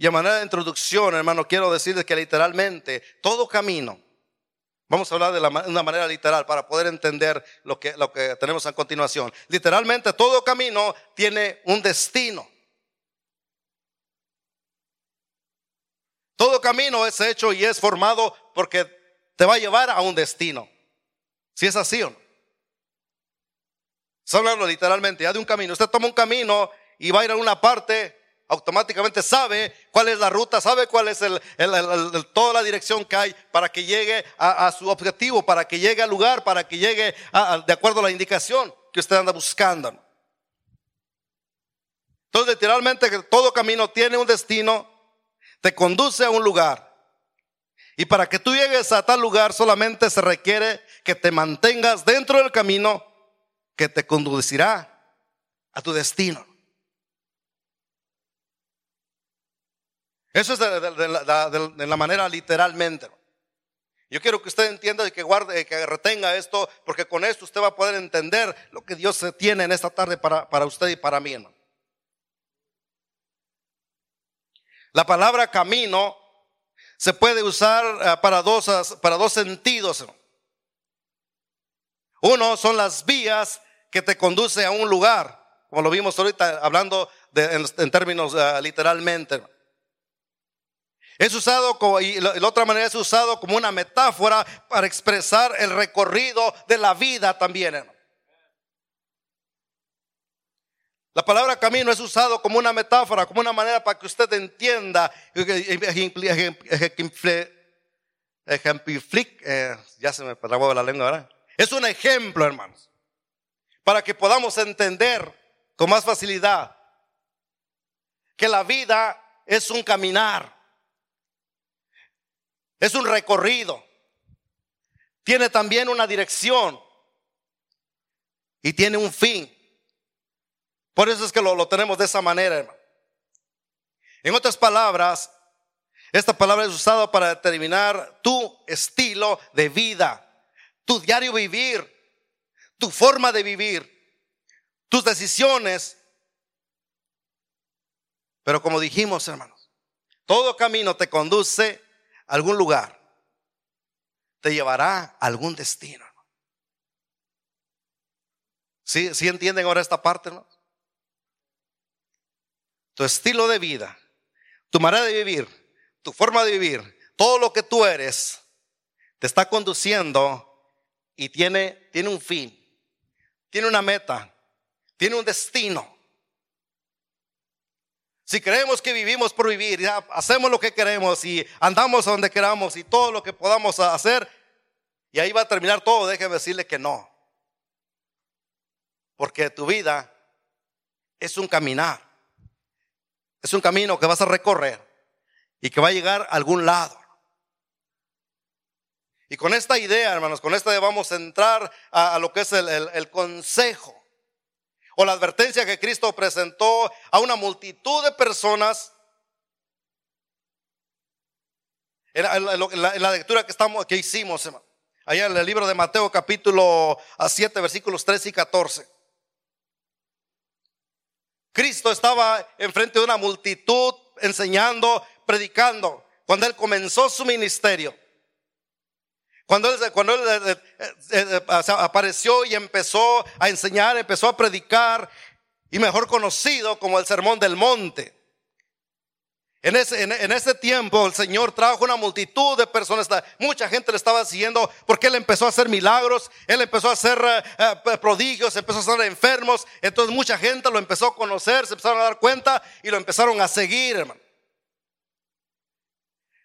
Y a manera de introducción, hermano, quiero decirles que literalmente todo camino, vamos a hablar de una manera literal para poder entender lo que, lo que tenemos a continuación. Literalmente todo camino tiene un destino. Todo camino es hecho y es formado porque te va a llevar a un destino. Si es así o no. Está hablando literalmente ya de un camino. Usted toma un camino y va a ir a una parte, automáticamente sabe cuál es la ruta, sabe cuál es toda la dirección que hay para que llegue a, su objetivo, para que llegue al lugar, para que llegue de acuerdo a la indicación que usted anda buscando. Entonces, literalmente, todo camino tiene un destino te conduce a un lugar. Y para que tú llegues a tal lugar solamente se requiere que te mantengas dentro del camino que te conducirá a tu destino. Eso es de, la, manera literalmente. Yo quiero que usted entienda y que guarde, que retenga esto, porque con esto usted va a poder entender lo que Dios tiene en esta tarde para, para usted y para mí. La palabra camino se puede usar eh, para dos, para dos sentidos. Uno son las vías que te conduce a un lugar, como lo vimos ahorita hablando en, términos eh, literalmente. Es usado como, y la, otra manera es usado como una metáfora para expresar el recorrido de la vida también. La palabra camino es usado como una metáfora, como una manera para que usted entienda, ejemplifique, eh, ya se me trabó la lengua, ¿verdad? Es un ejemplo, hermanos, para que podamos entender con más facilidad que la vida es un caminar, es un recorrido, tiene también una dirección y tiene un fin. Por eso es que lo, tenemos de esa manera, hermano. En otras palabras, esta palabra es usada para determinar tu estilo de vida, tu diario vivir, tu forma de vivir, tus decisiones. Pero como dijimos, hermanos, todo camino te conduce a algún lugar, te llevará a algún destino. ¿Sí, ¿Sí entienden ahora esta parte? ¿no? tu estilo de vida, tu manera de vivir, tu forma de vivir, todo lo que tú eres, te está conduciendo y tiene, tiene un fin, tiene una meta, tiene un destino. Si creemos que vivimos por vivir, hacemos lo que queremos y andamos a donde queramos y todo lo que podamos hacer, y ahí va a terminar todo, déjeme decirle que no. Porque tu vida es un caminar. Es un camino que vas a recorrer y que va a llegar a algún lado. Y con esta idea, hermanos, con esta idea vamos a entrar a, lo que es el, consejo o la advertencia que Cristo presentó a una multitud de personas. En la, lectura que, estamos, que hicimos, allá en el libro de Mateo capítulo 7, versículos 13 y 14. Cristo estaba enfrente de una multitud enseñando, predicando, cuando él comenzó su ministerio. Cuando él, eh, eh, eh, apareció y empezó a enseñar, empezó a predicar, y mejor conocido como el Sermón del Monte. En ese, tiempo el Señor trajo una multitud de personas, mucha gente le estaba siguiendo porque Él empezó a hacer milagros, Él empezó a hacer prodigios, empezó a hacer enfermos, entonces mucha gente lo empezó a conocer, se empezaron a dar cuenta y lo empezaron a seguir, hermano.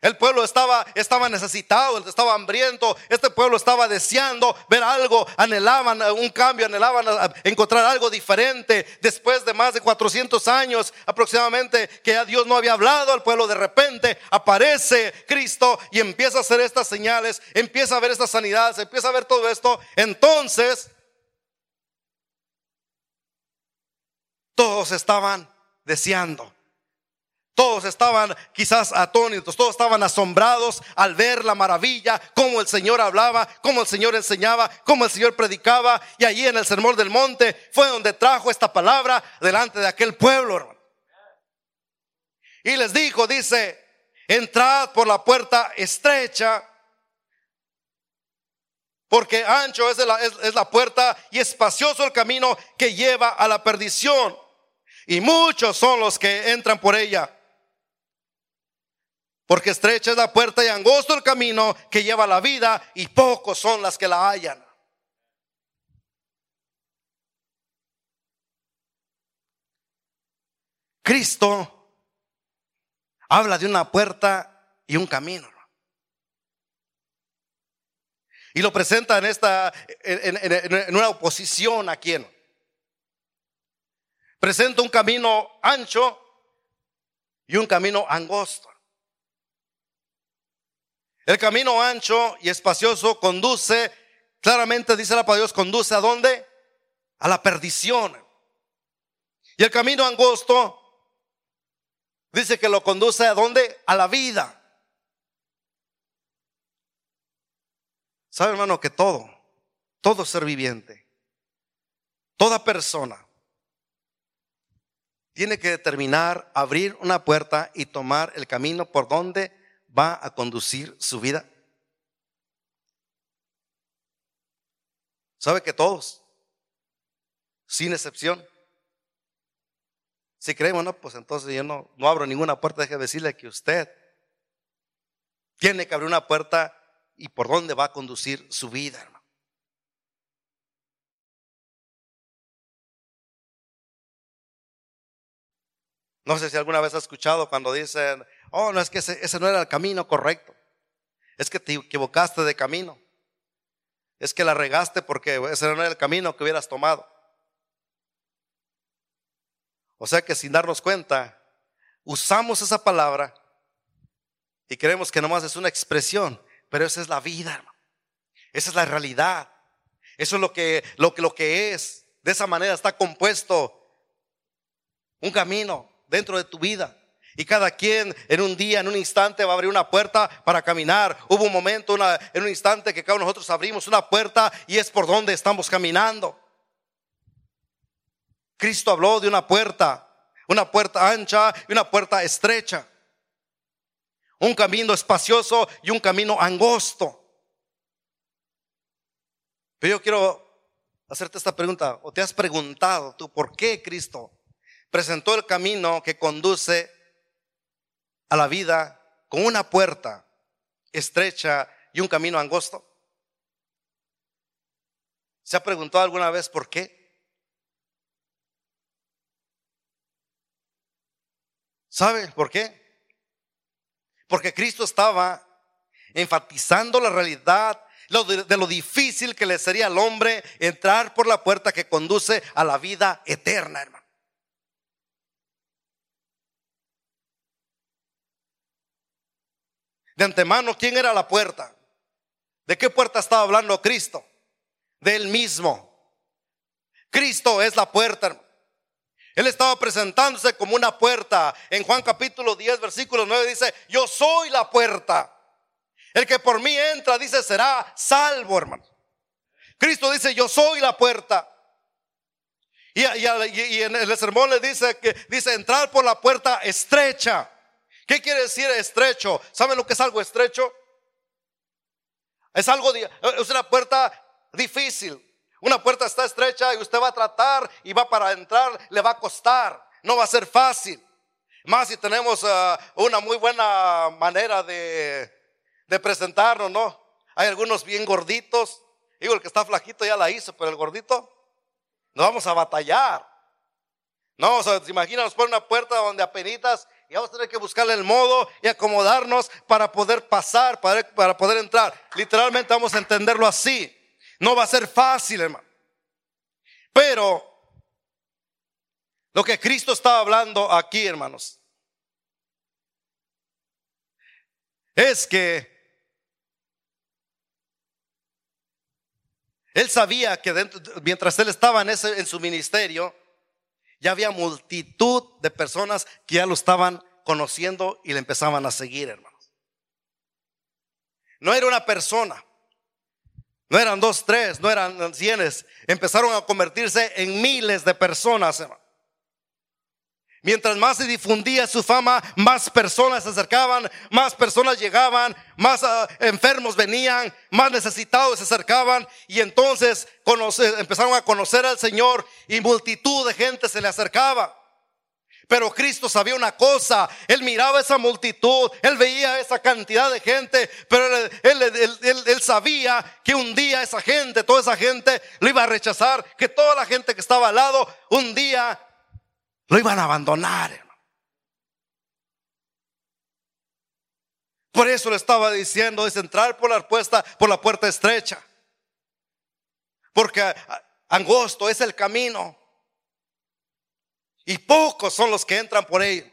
El pueblo estaba, estaba necesitado, estaba hambriento, este pueblo estaba deseando ver algo, anhelaban un cambio, anhelaban encontrar algo diferente. Después de más de 400 años aproximadamente que ya Dios no había hablado al pueblo, de repente aparece Cristo y empieza a hacer estas señales, empieza a ver estas sanidades, empieza a ver todo esto. Entonces, todos estaban deseando todos estaban quizás atónitos, todos estaban asombrados al ver la maravilla, cómo el Señor hablaba, cómo el Señor enseñaba, cómo el Señor predicaba. Y allí en el Sermón del Monte fue donde trajo esta palabra delante de aquel pueblo. Y les dijo, dice, entrad por la puerta estrecha, porque ancho es la, es la puerta y espacioso el camino que lleva a la perdición. Y muchos son los que entran por ella. Porque estrecha es la puerta y angosto el camino que lleva a la vida y pocos son las que la hallan. Cristo habla de una puerta y un camino. Y lo presenta en esta, en, una oposición a quién. Presenta un camino ancho y un camino angosto. El camino ancho y espacioso conduce, claramente dice la palabra Dios, conduce a dónde? A la perdición. Y el camino angosto Dice que lo conduce a dónde? A la vida. ¿Sabe hermano que todo, todo ser viviente, toda persona tiene que determinar abrir una puerta y tomar el camino por donde va a conducir su vida? ¿Sabe que todos? Sin excepción. Si creemos, no, pues entonces yo no, no abro ninguna puerta. Deje decirle que usted tiene que abrir una puerta y por dónde va a conducir su vida, hermano. No sé si alguna vez ha escuchado cuando dicen, oh, no es que ese, no era el camino correcto. Es que te equivocaste de camino. Es que la regaste porque ese no era el camino que hubieras tomado. O sea que sin darnos cuenta, usamos esa palabra y creemos que nomás es una expresión, pero esa es la vida. Esa es la realidad. Eso es lo que, lo, lo que es. De esa manera está compuesto un camino dentro de tu vida. Y cada quien en un día, en un instante va a abrir una puerta para caminar. Hubo un momento, en un instante que cada uno de nosotros abrimos una puerta y es por donde estamos caminando. Cristo habló de una puerta, una puerta ancha y una puerta estrecha. Un camino espacioso y un camino angosto. Pero yo quiero hacerte esta pregunta, o te has preguntado tú, ¿por qué Cristo presentó el camino que conduce a la vida con una puerta estrecha y un camino angosto? ¿Se ha preguntado alguna vez por qué? ¿Sabe por qué? Porque Cristo estaba enfatizando la realidad de lo difícil que le sería al hombre entrar por la puerta que conduce a la vida eterna, hermano. De antemano, ¿quién era la puerta? ¿De qué puerta estaba hablando Cristo? De él mismo. Cristo es la puerta. Él estaba presentándose como una puerta. En Juan capítulo 10, versículo 9 dice, yo soy la puerta. El que por mí entra, dice, será salvo, hermano. Cristo dice, yo soy la puerta. Y, en el sermón le dice que dice entrar por la puerta estrecha. ¿Qué quiere decir estrecho? ¿Saben lo que es algo estrecho? Es algo, es una puerta difícil. Una puerta está estrecha y usted va a tratar y va para entrar, le va a costar, no va a ser fácil. Más si tenemos uh, una muy buena manera de, presentarnos, ¿no? Hay algunos bien gorditos. Digo, el que está flajito ya la hizo, pero el gordito, nos vamos a batallar. No, o sea, se imagina, nos pone una puerta donde apenas y vamos a tener que buscarle el modo y acomodarnos para poder pasar, para, para poder entrar. Literalmente vamos a entenderlo así. No va a ser fácil, hermano. Pero lo que Cristo estaba hablando aquí, hermanos, es que él sabía que mientras él estaba en, ese, en su ministerio, ya había multitud de personas que ya lo estaban conociendo y le empezaban a seguir, hermanos. No era una persona, no eran dos, tres, no eran cienes. Empezaron a convertirse en miles de personas. Mientras más se difundía su fama, más personas se acercaban, más personas llegaban, más ah, enfermos venían, más necesitados se acercaban y entonces empezaron a conocer al Señor y multitud de gente se le acercaba. Pero Cristo sabía una cosa, Él miraba esa multitud, Él veía esa cantidad de gente, pero él, sabía que un día esa gente, toda esa gente lo iba a rechazar, que toda la gente que estaba al lado un día lo iban a abandonar. Por eso le estaba diciendo, es entrar por la puerta, por la puerta estrecha. Porque angosto es el camino. Y pocos son los que entran por ello.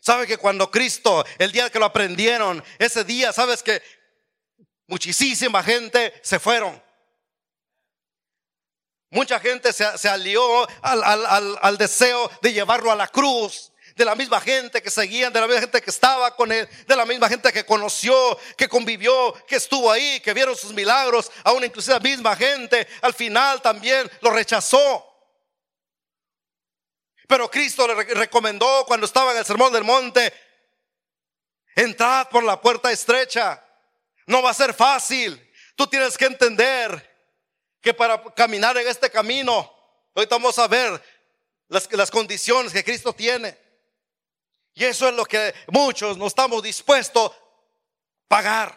¿Sabe que cuando Cristo, el día que lo aprendieron, ese día, sabes que muchísima gente se fueron? Mucha gente se, alió al, deseo de llevarlo a la cruz de la misma gente que seguían, de la misma gente que estaba con él, de la misma gente que conoció, que convivió, que estuvo ahí, que vieron sus milagros, aún inclusive la misma gente, al final también lo rechazó. Pero Cristo le recomendó cuando estaba en el sermón del monte, entrad por la puerta estrecha. No va a ser fácil. Tú tienes que entender que para caminar en este camino, hoy vamos a ver las, condiciones que Cristo tiene. Y eso es lo que muchos no estamos dispuestos a pagar.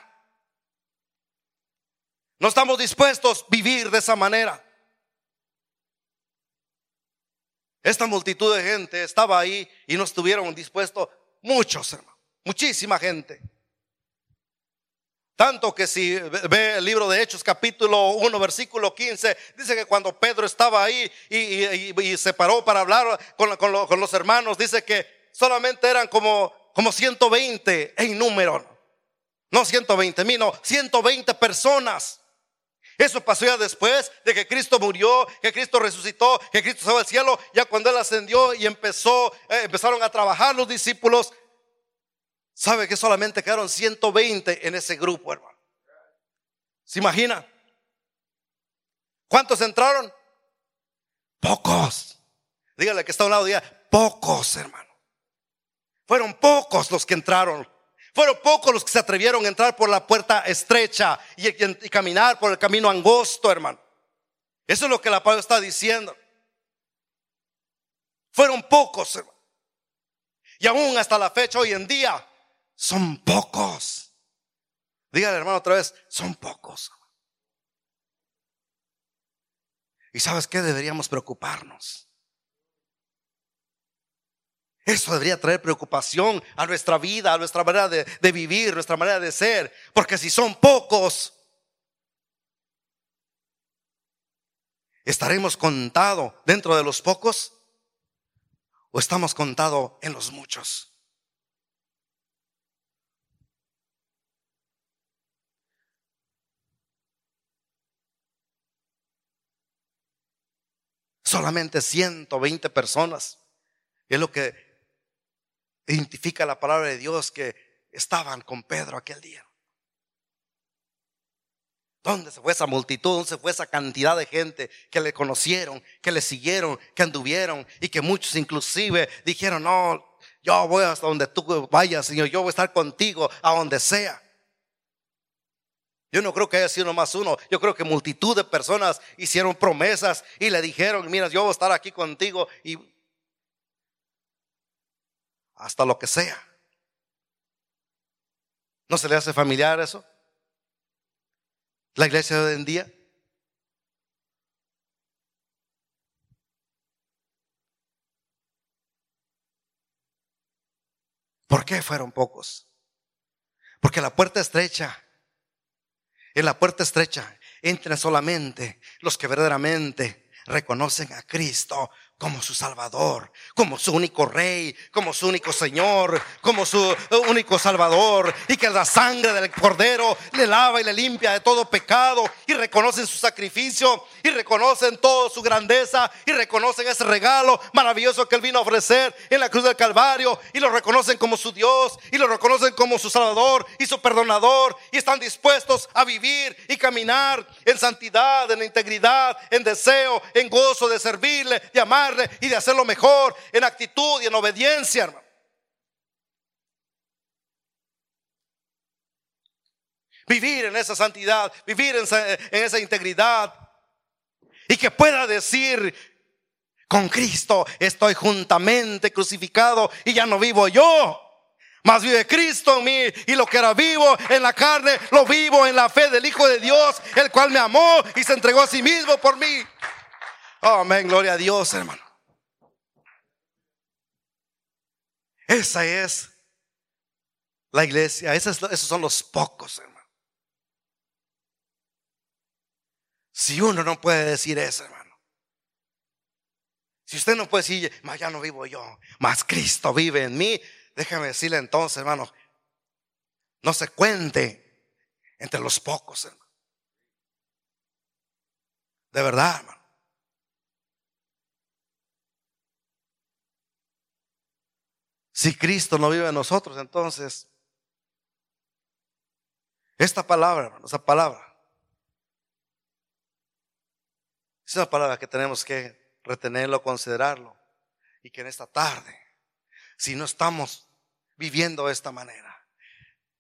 No estamos dispuestos a vivir de esa manera. Esta multitud de gente estaba ahí y no estuvieron dispuestos muchos, hermanos, muchísima gente. Tanto que si ve el libro de Hechos capítulo 1 versículo 15, dice que cuando Pedro estaba ahí y, se paró para hablar con, los hermanos, dice que solamente eran como, como 120 en número. No 120 mil, no, 120 personas. Eso pasó ya después de que Cristo murió, que Cristo resucitó, que Cristo se al cielo. Ya cuando Él ascendió y empezó, eh, empezaron a trabajar los discípulos, ¿Sabe que solamente quedaron 120 en ese grupo, hermano? ¿Se imagina? ¿Cuántos entraron? Pocos. Dígale que está a un lado, diga, pocos, hermano. Fueron pocos los que entraron. Fueron pocos los que se atrevieron a entrar por la puerta estrecha y, caminar por el camino angosto, hermano. Eso es lo que la Pablo está diciendo. Fueron pocos, hermano. Y aún hasta la fecha, hoy en día, son pocos. Dígale hermano otra vez, son pocos. ¿Y sabes qué? Deberíamos preocuparnos. Eso debería traer preocupación a nuestra vida, a nuestra manera de, de vivir, nuestra manera de ser. Porque si son pocos, ¿estaremos contados dentro de los pocos? ¿O estamos contados en los muchos? Solamente 120 personas. Es lo que identifica la palabra de Dios que estaban con Pedro aquel día. ¿Dónde se fue esa multitud? ¿Dónde se fue esa cantidad de gente que le conocieron, que le siguieron, que anduvieron y que muchos inclusive dijeron, no, yo voy hasta donde tú vayas, Señor, yo voy a estar contigo a donde sea. Yo no creo que haya sido más uno. Yo creo que multitud de personas hicieron promesas y le dijeron, mira, yo voy a estar aquí contigo y hasta lo que sea. ¿No se le hace familiar eso? La iglesia de hoy en día. ¿Por qué fueron pocos? Porque la puerta estrecha en la puerta estrecha. Entran solamente los que verdaderamente reconocen a Cristo como su Salvador, como su único Rey, como su único Señor, como su único Salvador, y que la sangre del Cordero le lava y le limpia de todo pecado, y reconocen su sacrificio, y reconocen toda su grandeza, y reconocen ese regalo maravilloso que Él vino a ofrecer en la cruz del Calvario, y lo reconocen como su Dios, y lo reconocen como su Salvador y su perdonador, y están dispuestos a vivir y caminar en santidad, en integridad, en deseo, en gozo de servirle, de amar y de hacerlo mejor en actitud y en obediencia, hermano. Vivir en esa santidad, vivir en esa, integridad. Y que pueda decir, con Cristo estoy juntamente crucificado y ya no vivo yo. Mas vive Cristo en mí y lo que era vivo en la carne, lo vivo en la fe del Hijo de Dios, el cual me amó y se entregó a sí mismo por mí. Amén, gloria a Dios, hermano. Esa es la iglesia, esos, son los pocos, hermano. Si uno no puede decir eso, hermano. Si usted no puede decir, más ya no vivo yo, más Cristo vive en mí, déjame decirle entonces, hermano, no se cuente entre los pocos, hermano. De verdad, hermano. Si Cristo no vive en nosotros, entonces, esta palabra, esa palabra, es una palabra que tenemos que retenerlo, considerarlo, y que en esta tarde, si no estamos viviendo de esta manera,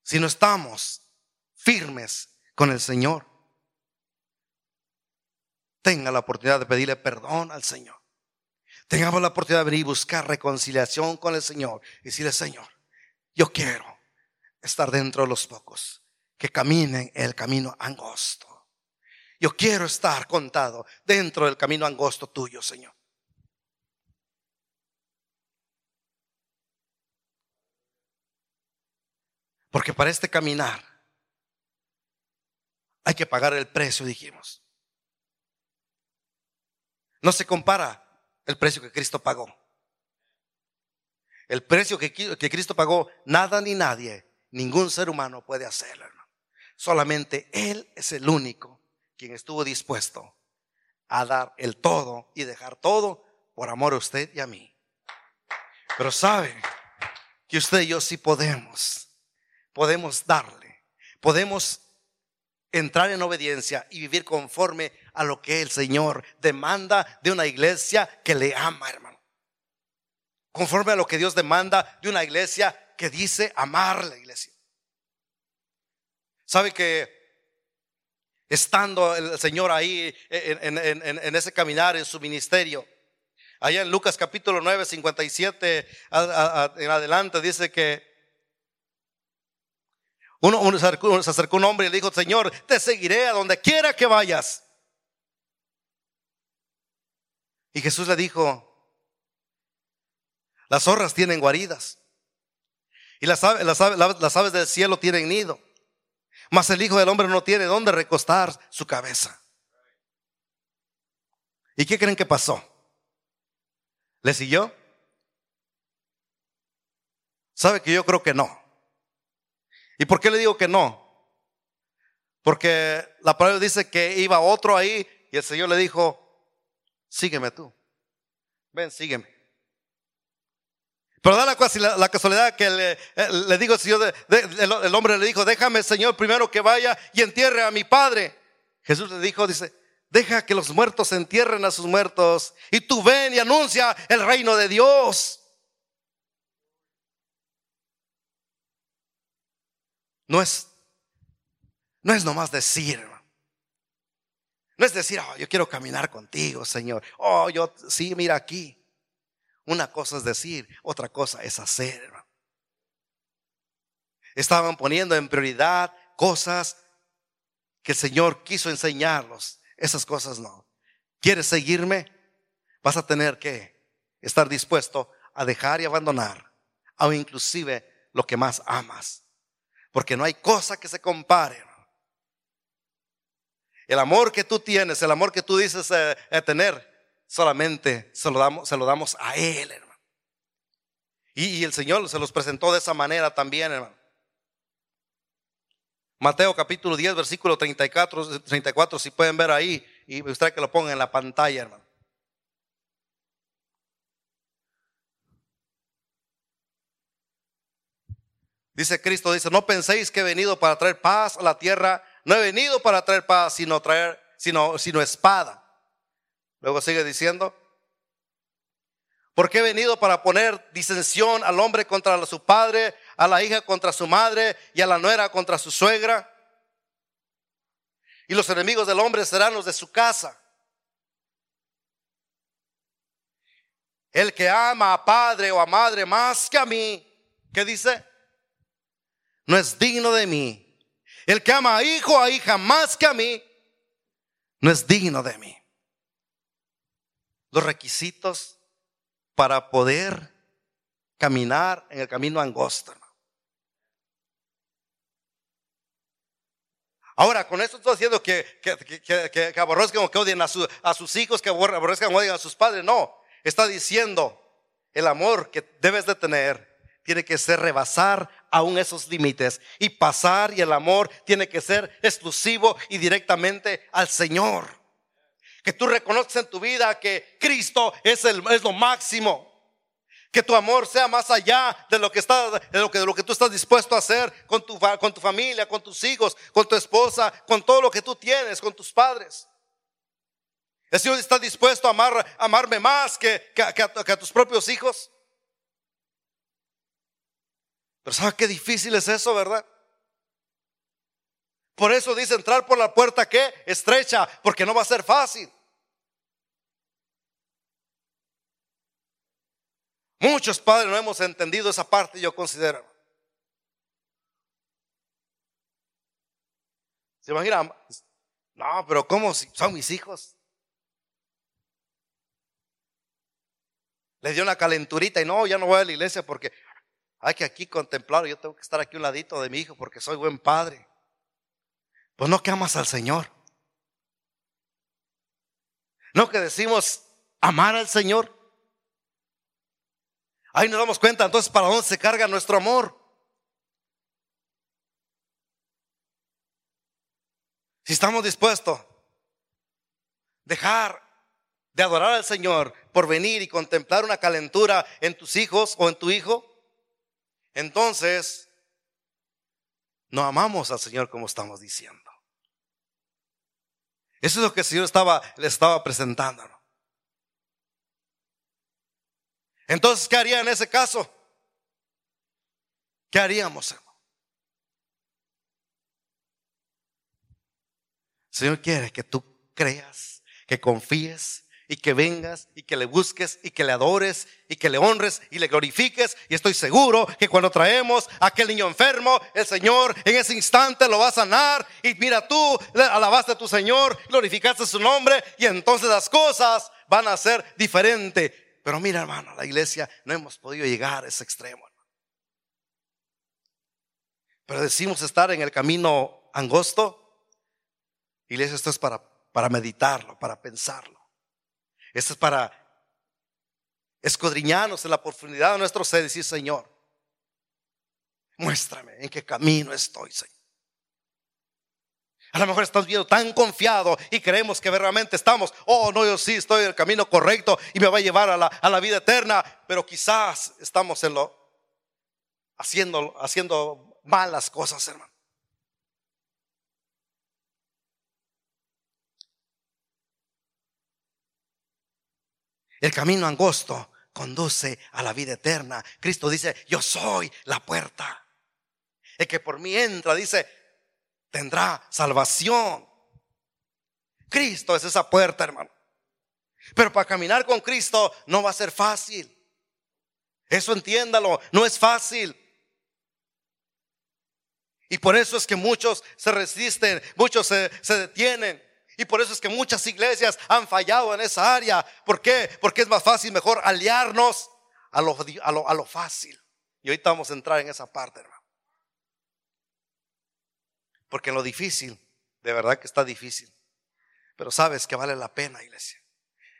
si no estamos firmes con el Señor, tenga la oportunidad de pedirle perdón al Señor tengamos la oportunidad de venir y buscar reconciliación con el Señor y decirle, Señor, yo quiero estar dentro de los pocos que caminen el camino angosto. Yo quiero estar contado dentro del camino angosto tuyo, Señor. Porque para este caminar hay que pagar el precio, dijimos. No se compara el precio que Cristo pagó. El precio que, Cristo pagó, nada ni nadie, ningún ser humano puede hacerlo. Solamente Él es el único quien estuvo dispuesto a dar el todo y dejar todo por amor a usted y a mí. Pero sabe que usted y yo sí podemos, podemos darle, podemos entrar en obediencia y vivir conforme a lo que el Señor demanda de una iglesia que le ama, hermano. Conforme a lo que Dios demanda de una iglesia que dice amar la iglesia. ¿Sabe que estando el Señor ahí en, ese caminar, en su ministerio, allá en Lucas capítulo 9, 57 en adelante, dice que uno, se acercó un hombre y le dijo, Señor, te seguiré a donde quiera que vayas. Y Jesús le dijo, las zorras tienen guaridas y las aves, del cielo tienen nido, mas el Hijo del Hombre no tiene dónde recostar su cabeza. ¿Y qué creen que pasó? ¿Le siguió? ¿Sabe que yo creo que no? ¿Y por qué le digo que no? Porque la palabra dice que iba otro ahí y el Señor le dijo, sígueme tú. Ven, sígueme. Pero da la, la casualidad que le, eh, digo el Señor, el hombre le dijo, déjame Señor primero que vaya y entierre a mi padre. Jesús le dijo, dice, deja que los muertos entierren a sus muertos y tú ven y anuncia el reino de Dios. No es, no es nomás decir, no es decir, oh, yo quiero caminar contigo, Señor. Oh, yo, sí, mira aquí. Una cosa es decir, otra cosa es hacer. Estaban poniendo en prioridad cosas que el Señor quiso enseñarlos. Esas cosas no. ¿Quieres seguirme? Vas a tener que estar dispuesto a dejar y abandonar, o inclusive lo que más amas. Porque no hay cosa que se compare el amor que tú tienes, el amor que tú dices eh, eh, tener, solamente se lo damos, a Él, hermano. Y, y el Señor se los presentó de esa manera también, hermano. Mateo capítulo 10, versículo 34, 34, si pueden ver ahí, y me gustaría que lo pongan en la pantalla, hermano. Dice Cristo, dice, no penséis que he venido para traer paz a la tierra. No he venido para traer paz, sino traer, sino, sino espada. Luego sigue diciendo, porque he venido para poner disensión al hombre contra su padre, a la hija contra su madre y a la nuera contra su suegra. Y los enemigos del hombre serán los de su casa. El que ama a padre o a madre más que a mí, ¿qué dice? no es digno de mí. El que ama a hijo a hija más que a mí, no es digno de mí. Los requisitos para poder caminar en el camino angosto. Ahora, con esto estoy diciendo que, que, aborrezcan o que odien a, a sus hijos, que aborrezcan o odien a sus padres. No, está diciendo el amor que debes de tener tiene que ser rebasar aún esos límites y pasar y el amor tiene que ser exclusivo y directamente al Señor. Que tú reconozcas en tu vida que Cristo es, el, es lo máximo. Que tu amor sea más allá de lo que está, de lo que, de lo que tú estás dispuesto a hacer con tu, con tu familia, con tus hijos, con tu esposa, con todo lo que tú tienes, con tus padres. El Señor está dispuesto a amar, amarme más que, que, que a tus propios hijos. Pero ¿sabe qué difícil es eso, verdad? Por eso dice entrar por la puerta que estrecha, porque no va a ser fácil. Muchos padres no hemos entendido esa parte, yo considero. ¿Se imagina? No, pero ¿cómo son mis hijos? Les dio una calenturita y no, ya no voy a la iglesia porque hay que aquí contemplar, yo tengo que estar aquí un ladito de mi hijo porque soy buen padre. Pues no que amas al Señor. No que decimos amar al Señor. Ahí nos damos cuenta entonces para dónde se carga nuestro amor. Si estamos dispuestos a dejar de adorar al Señor por venir y contemplar una calentura en tus hijos o en tu hijo, entonces no amamos al Señor como estamos diciendo. Eso es lo que el Señor estaba, le estaba presentando. Entonces, ¿qué haría en ese caso? ¿Qué haríamos? El Señor quiere que tú creas, que confíes y que vengas y que le busques y que le adores y que le honres y le glorifiques. Y estoy seguro que cuando traemos a aquel niño enfermo, el Señor en ese instante lo va a sanar. Y mira tú, alabaste a tu Señor, glorificaste su nombre y entonces las cosas van a ser diferentes. Pero mira hermano, la iglesia no hemos podido llegar a ese extremo. Pero decimos estar en el camino angosto. Iglesia, esto es para, para meditarlo, para pensarlo. Esto es para escudriñarnos en la profundidad de nuestro ser y decir, Señor, muéstrame en qué camino estoy, Señor. A lo mejor estamos viendo tan confiado y creemos que realmente estamos, oh no, yo sí estoy en el camino correcto y me va a llevar a la, a la vida eterna, pero quizás estamos en lo haciendo, haciendo malas cosas, hermano. El camino angosto conduce a la vida eterna. Cristo dice, yo soy la puerta. El que por mí entra, dice, tendrá salvación. Cristo es esa puerta, hermano. Pero para caminar con Cristo no va a ser fácil. Eso entiéndalo, no es fácil. Y por eso es que muchos se resisten, muchos se, se detienen. Y por eso es que muchas iglesias han fallado en esa área. ¿Por qué? Porque es más fácil, mejor aliarnos a lo, a lo, fácil. Y ahorita vamos a entrar en esa parte, hermano. Porque en lo difícil, de verdad que está difícil. Pero sabes que vale la pena, iglesia.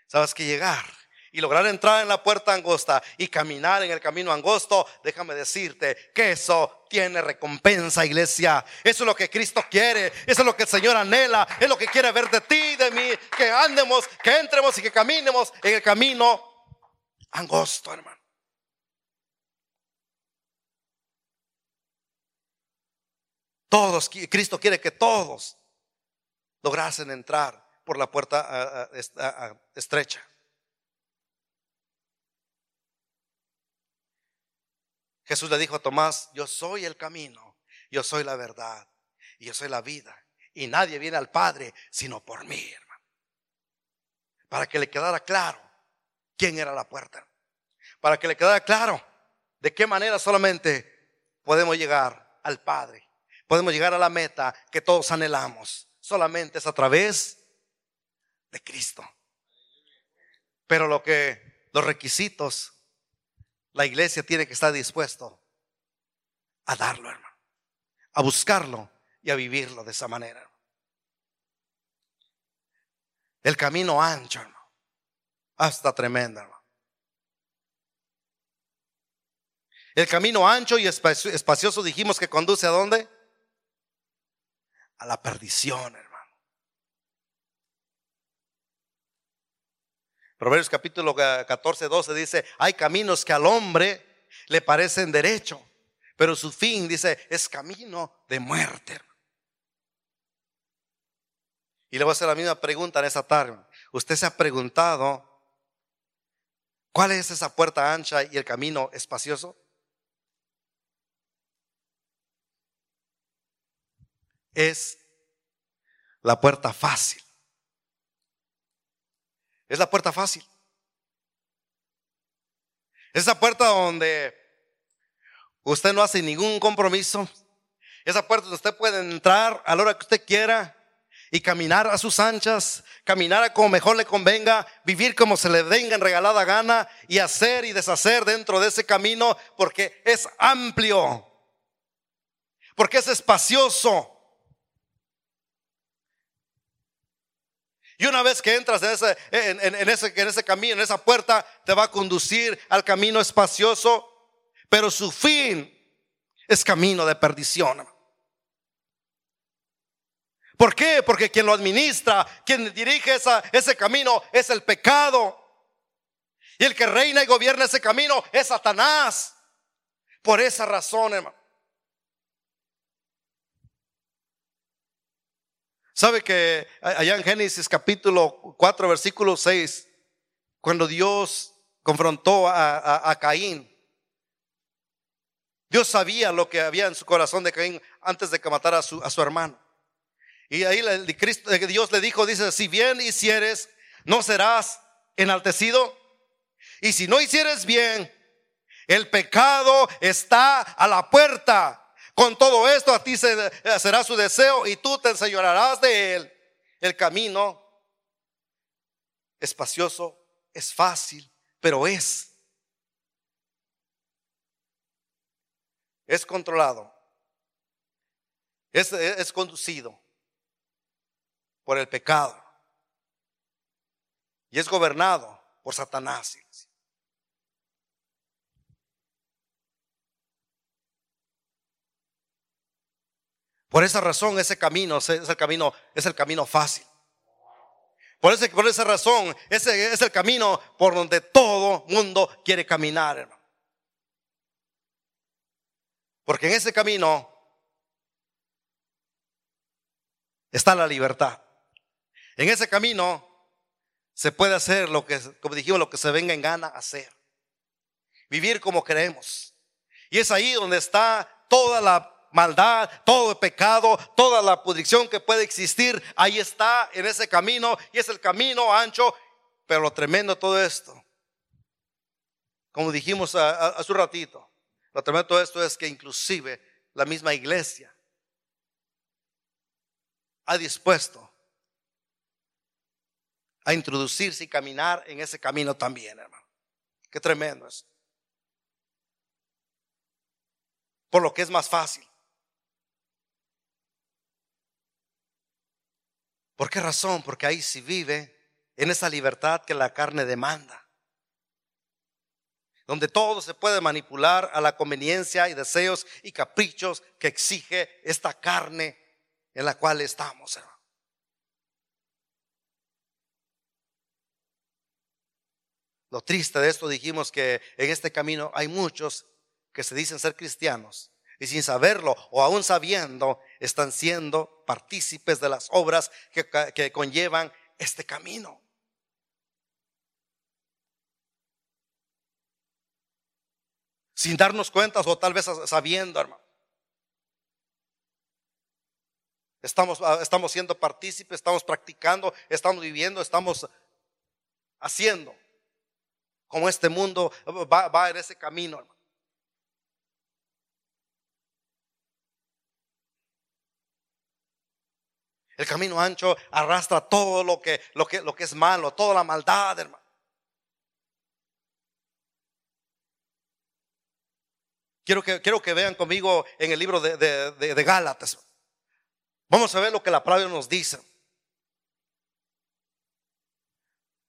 sabes que llegar y lograr entrar en la puerta angosta y caminar en el camino angosto, déjame decirte que eso tiene recompensa, iglesia. Eso es lo que Cristo quiere, eso es lo que el Señor anhela, es lo que quiere ver de ti, de mí, que andemos, que entremos y que caminemos en el camino angosto, hermano. Todos, Cristo quiere que todos lograsen entrar por la puerta estrecha. Jesús le dijo a Tomás, yo soy el camino, yo soy la verdad y yo soy la vida. Y nadie viene al Padre sino por mí, hermano. Para que le quedara claro quién era la puerta. Para que le quedara claro de qué manera solamente podemos llegar al Padre. Podemos llegar a la meta que todos anhelamos. Solamente es a través de Cristo. Pero lo que los requisitos la iglesia tiene que estar dispuesto a darlo, hermano. A buscarlo y a vivirlo de esa manera. El camino ancho, hermano. Hasta tremendo, hermano. El camino ancho y espacioso dijimos que conduce a dónde? A la perdición, hermano. Proverbios capítulo 14, 12 dice, hay caminos que al hombre le parecen derecho, pero su fin, dice, es camino de muerte. Y le voy a hacer la misma pregunta en esta tarde. ¿Usted se ha preguntado cuál es esa puerta ancha y el camino espacioso? Es la puerta fácil. Es la puerta fácil. Esa puerta donde usted no hace ningún compromiso. Esa puerta donde usted puede entrar a la hora que usted quiera y caminar a sus anchas, caminar a como mejor le convenga, vivir como se le venga en regalada gana y hacer y deshacer dentro de ese camino porque es amplio, porque es espacioso, Y una vez que entras en ese, en, ese, en ese camino, en esa puerta, te va a conducir al camino espacioso, pero su fin es camino de perdición. ¿Por qué? Porque quien lo administra, quien dirige esa, ese camino es el pecado. Y el que reina y gobierna ese camino es Satanás. Por esa razón, hermano. ¿Sabe que allá en Génesis capítulo 4, versículo 6, cuando Dios confrontó a, Caín, Dios sabía lo que había en su corazón de Caín antes de que matara a su, a su hermano. Y ahí Cristo, Dios le dijo, dice, si bien hicieres, no serás enaltecido. Y si no hicieres bien, el pecado está a la puerta con todo esto a ti será su deseo y tú te enseñarás de él. El camino espacioso, es fácil, pero es. Es controlado. Es, es conducido por el pecado. Y es gobernado por Satanás. Por esa razón ese camino es el camino, es el camino fácil. Por, ese, por esa razón ese es el camino por donde todo mundo quiere caminar. Porque en ese camino está la libertad. En ese camino se puede hacer lo que, como dijimos, lo que se venga en gana hacer. Vivir como queremos. Y es ahí donde está toda la maldad, todo pecado, toda la pudrición que puede existir, ahí está en ese camino y es el camino ancho, pero lo tremendo todo esto, como dijimos hace un ratito, lo tremendo todo esto es que inclusive la misma iglesia ha dispuesto a introducirse y caminar en ese camino también, hermano. Qué tremendo es. Por lo que es más fácil. ¿Por qué razón? Porque ahí se vive en esa libertad que la carne demanda. Donde todo se puede manipular a la conveniencia y deseos y caprichos que exige esta carne en la cual estamos. Lo triste de esto dijimos que en este camino hay muchos que se dicen ser cristianos y sin saberlo o aún sabiendo están siendo partícipes de las obras que, que conllevan este camino. Sin darnos cuenta o tal vez sabiendo, hermano. Estamos, ah, estamos siendo partícipes, estamos practicando, estamos viviendo, estamos haciendo. Como este mundo va, va en ese camino, hermano. El camino ancho arrastra todo lo que, lo que, lo que es malo, toda la maldad, hermano. Quiero que, quiero que vean conmigo en el libro de, de, de Gálatas. Vamos a ver lo que la palabra nos dice.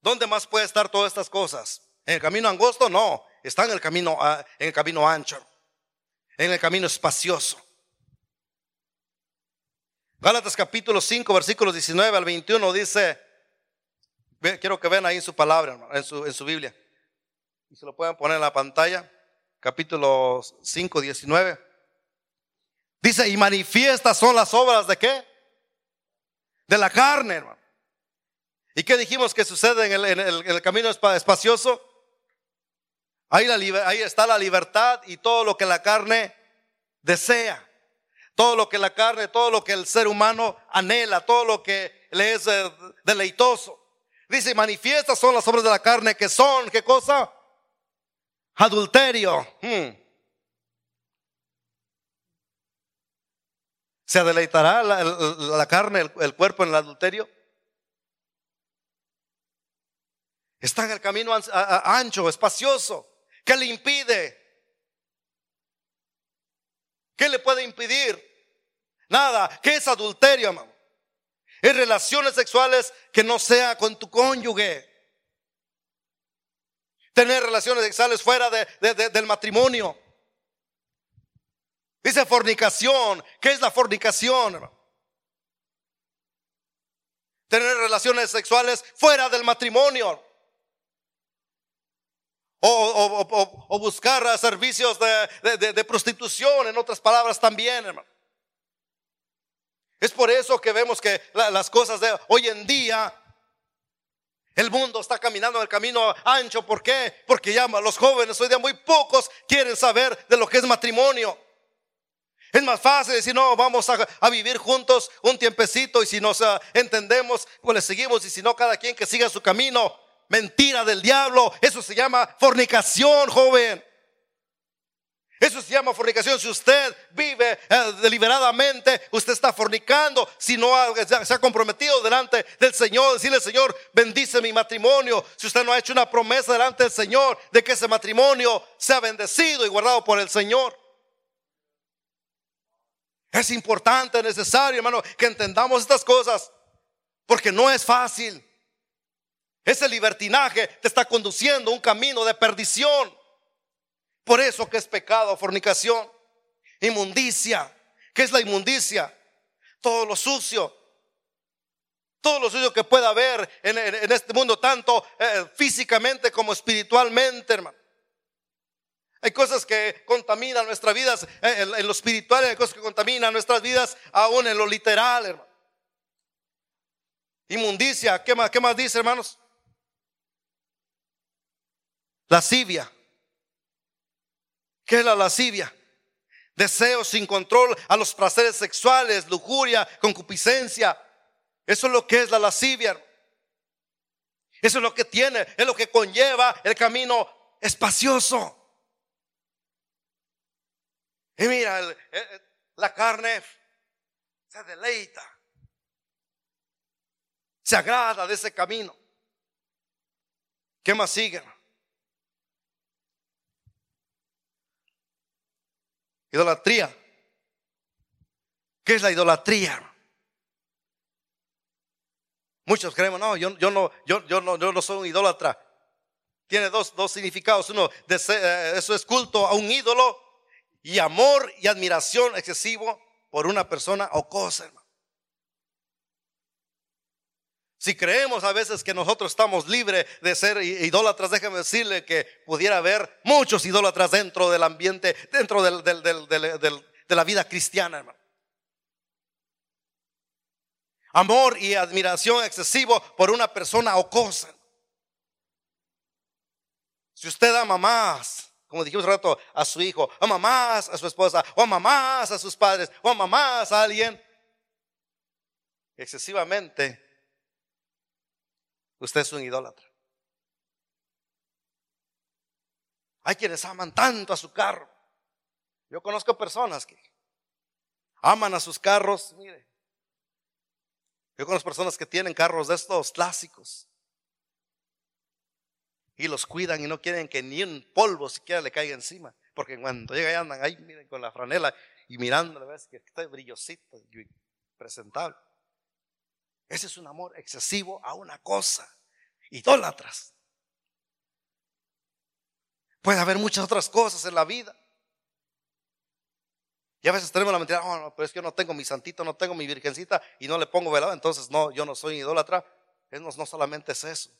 ¿Dónde más puede estar todas estas cosas? ¿En el camino angosto? No, está en el camino, ah, en el camino ancho, en el camino espacioso. Gálatas capítulo 5, versículos 19 al 21 dice, quiero que vean ahí en su palabra, en su, en su Biblia. Y se lo pueden poner en la pantalla. Capítulo 5, 19. Dice, y manifiestas son las obras de qué? De la carne, hermano. ¿Y qué dijimos que sucede en el, camino espacioso? La, ahí está la libertad y todo lo que la carne desea todo lo que la carne, todo lo que el ser humano anhela, todo lo que le es eh, deleitoso. Dice, manifiestas son las obras de la carne que son, ¿qué cosa? Adulterio. Hmm. ¿Se deleitará la, carne, el, el, cuerpo en el adulterio? Está en el camino ancho, espacioso. ¿Qué le impide? ¿Qué le puede impedir? Nada. ¿Qué es adulterio, hermano? Es relaciones sexuales que no sea con tu cónyuge. Tener relaciones sexuales fuera del matrimonio. Dice fornicación. ¿Qué es la fornicación, hermano? Tener relaciones sexuales fuera del matrimonio. O, buscar servicios de, de prostitución, en otras palabras también, hermano. Es por eso que vemos que las cosas de hoy en día, el mundo está caminando en el camino ancho. ¿Por qué? Porque ya los jóvenes hoy día muy pocos quieren saber de lo que es matrimonio. Es más fácil decir, no, vamos a, vivir juntos un tiempecito y si nos entendemos, pues le seguimos y si no, cada quien que siga su camino. Mentira del diablo, eso se llama fornicación, joven. Eso se llama fornicación. Si usted vive eh, deliberadamente, usted está fornicando. Si no se ha comprometido delante del Señor, decirle, Señor, bendice mi matrimonio. Si usted no ha hecho una promesa delante del Señor de que ese matrimonio sea bendecido y guardado por el Señor. Es importante, necesario, hermano, que entendamos estas cosas. Porque no es fácil. Ese libertinaje te está conduciendo a un camino de perdición. Por eso que es pecado, fornicación, inmundicia. ¿Qué es la inmundicia? Todo lo sucio. Todo lo sucio que pueda haber en, este mundo, tanto eh, físicamente como espiritualmente, hermano. Hay cosas que contaminan nuestras vidas eh, en, lo espiritual, hay cosas que contaminan nuestras vidas aún en lo literal, hermano. Inmundicia, ¿qué más, qué más dice, hermanos? Lascivia. ¿Qué es la lascivia? Deseo sin control a los placeres sexuales, lujuria, concupiscencia. Eso es lo que es la lascivia. Eso es lo que tiene, es lo que conlleva el camino espacioso. Y mira, la carne se deleita, se agrada de ese camino. ¿Qué más sigue? Idolatría. ¿Qué es la idolatría? Muchos creemos, no, yo, yo no, yo, yo no, yo no soy un idólatra. Tiene dos, dos significados. Uno, eh, eso es culto a un ídolo y amor y admiración excesivo por una persona o cosa, hermano. Si creemos a veces que nosotros estamos libres de ser idólatras, déjeme decirle que pudiera haber muchos idólatras dentro del ambiente, dentro de la vida cristiana, hermano. Amor y admiración excesivo por una persona o cosa. Si usted ama más, como dijimos un rato, a su hijo, ama más a su esposa, o ama más a sus padres, o ama más a alguien, excesivamente, usted es un idólatra. Hay quienes aman tanto a su carro. Yo conozco personas que aman a sus carros, mire. Yo conozco personas que tienen carros de estos clásicos y los cuidan y no quieren que ni un polvo siquiera le caiga encima. Porque cuando llega y andan ahí, miren, con la franela y mirando, ves que está brillosito y presentable. Ese es un amor excesivo a una cosa. Idólatras. Puede haber muchas otras cosas en la vida. Y a veces tenemos la mentira, oh, no, pero es que yo no tengo mi santito, no tengo mi virgencita y no le pongo velado, entonces no, yo no soy idólatra. No, no solamente es eso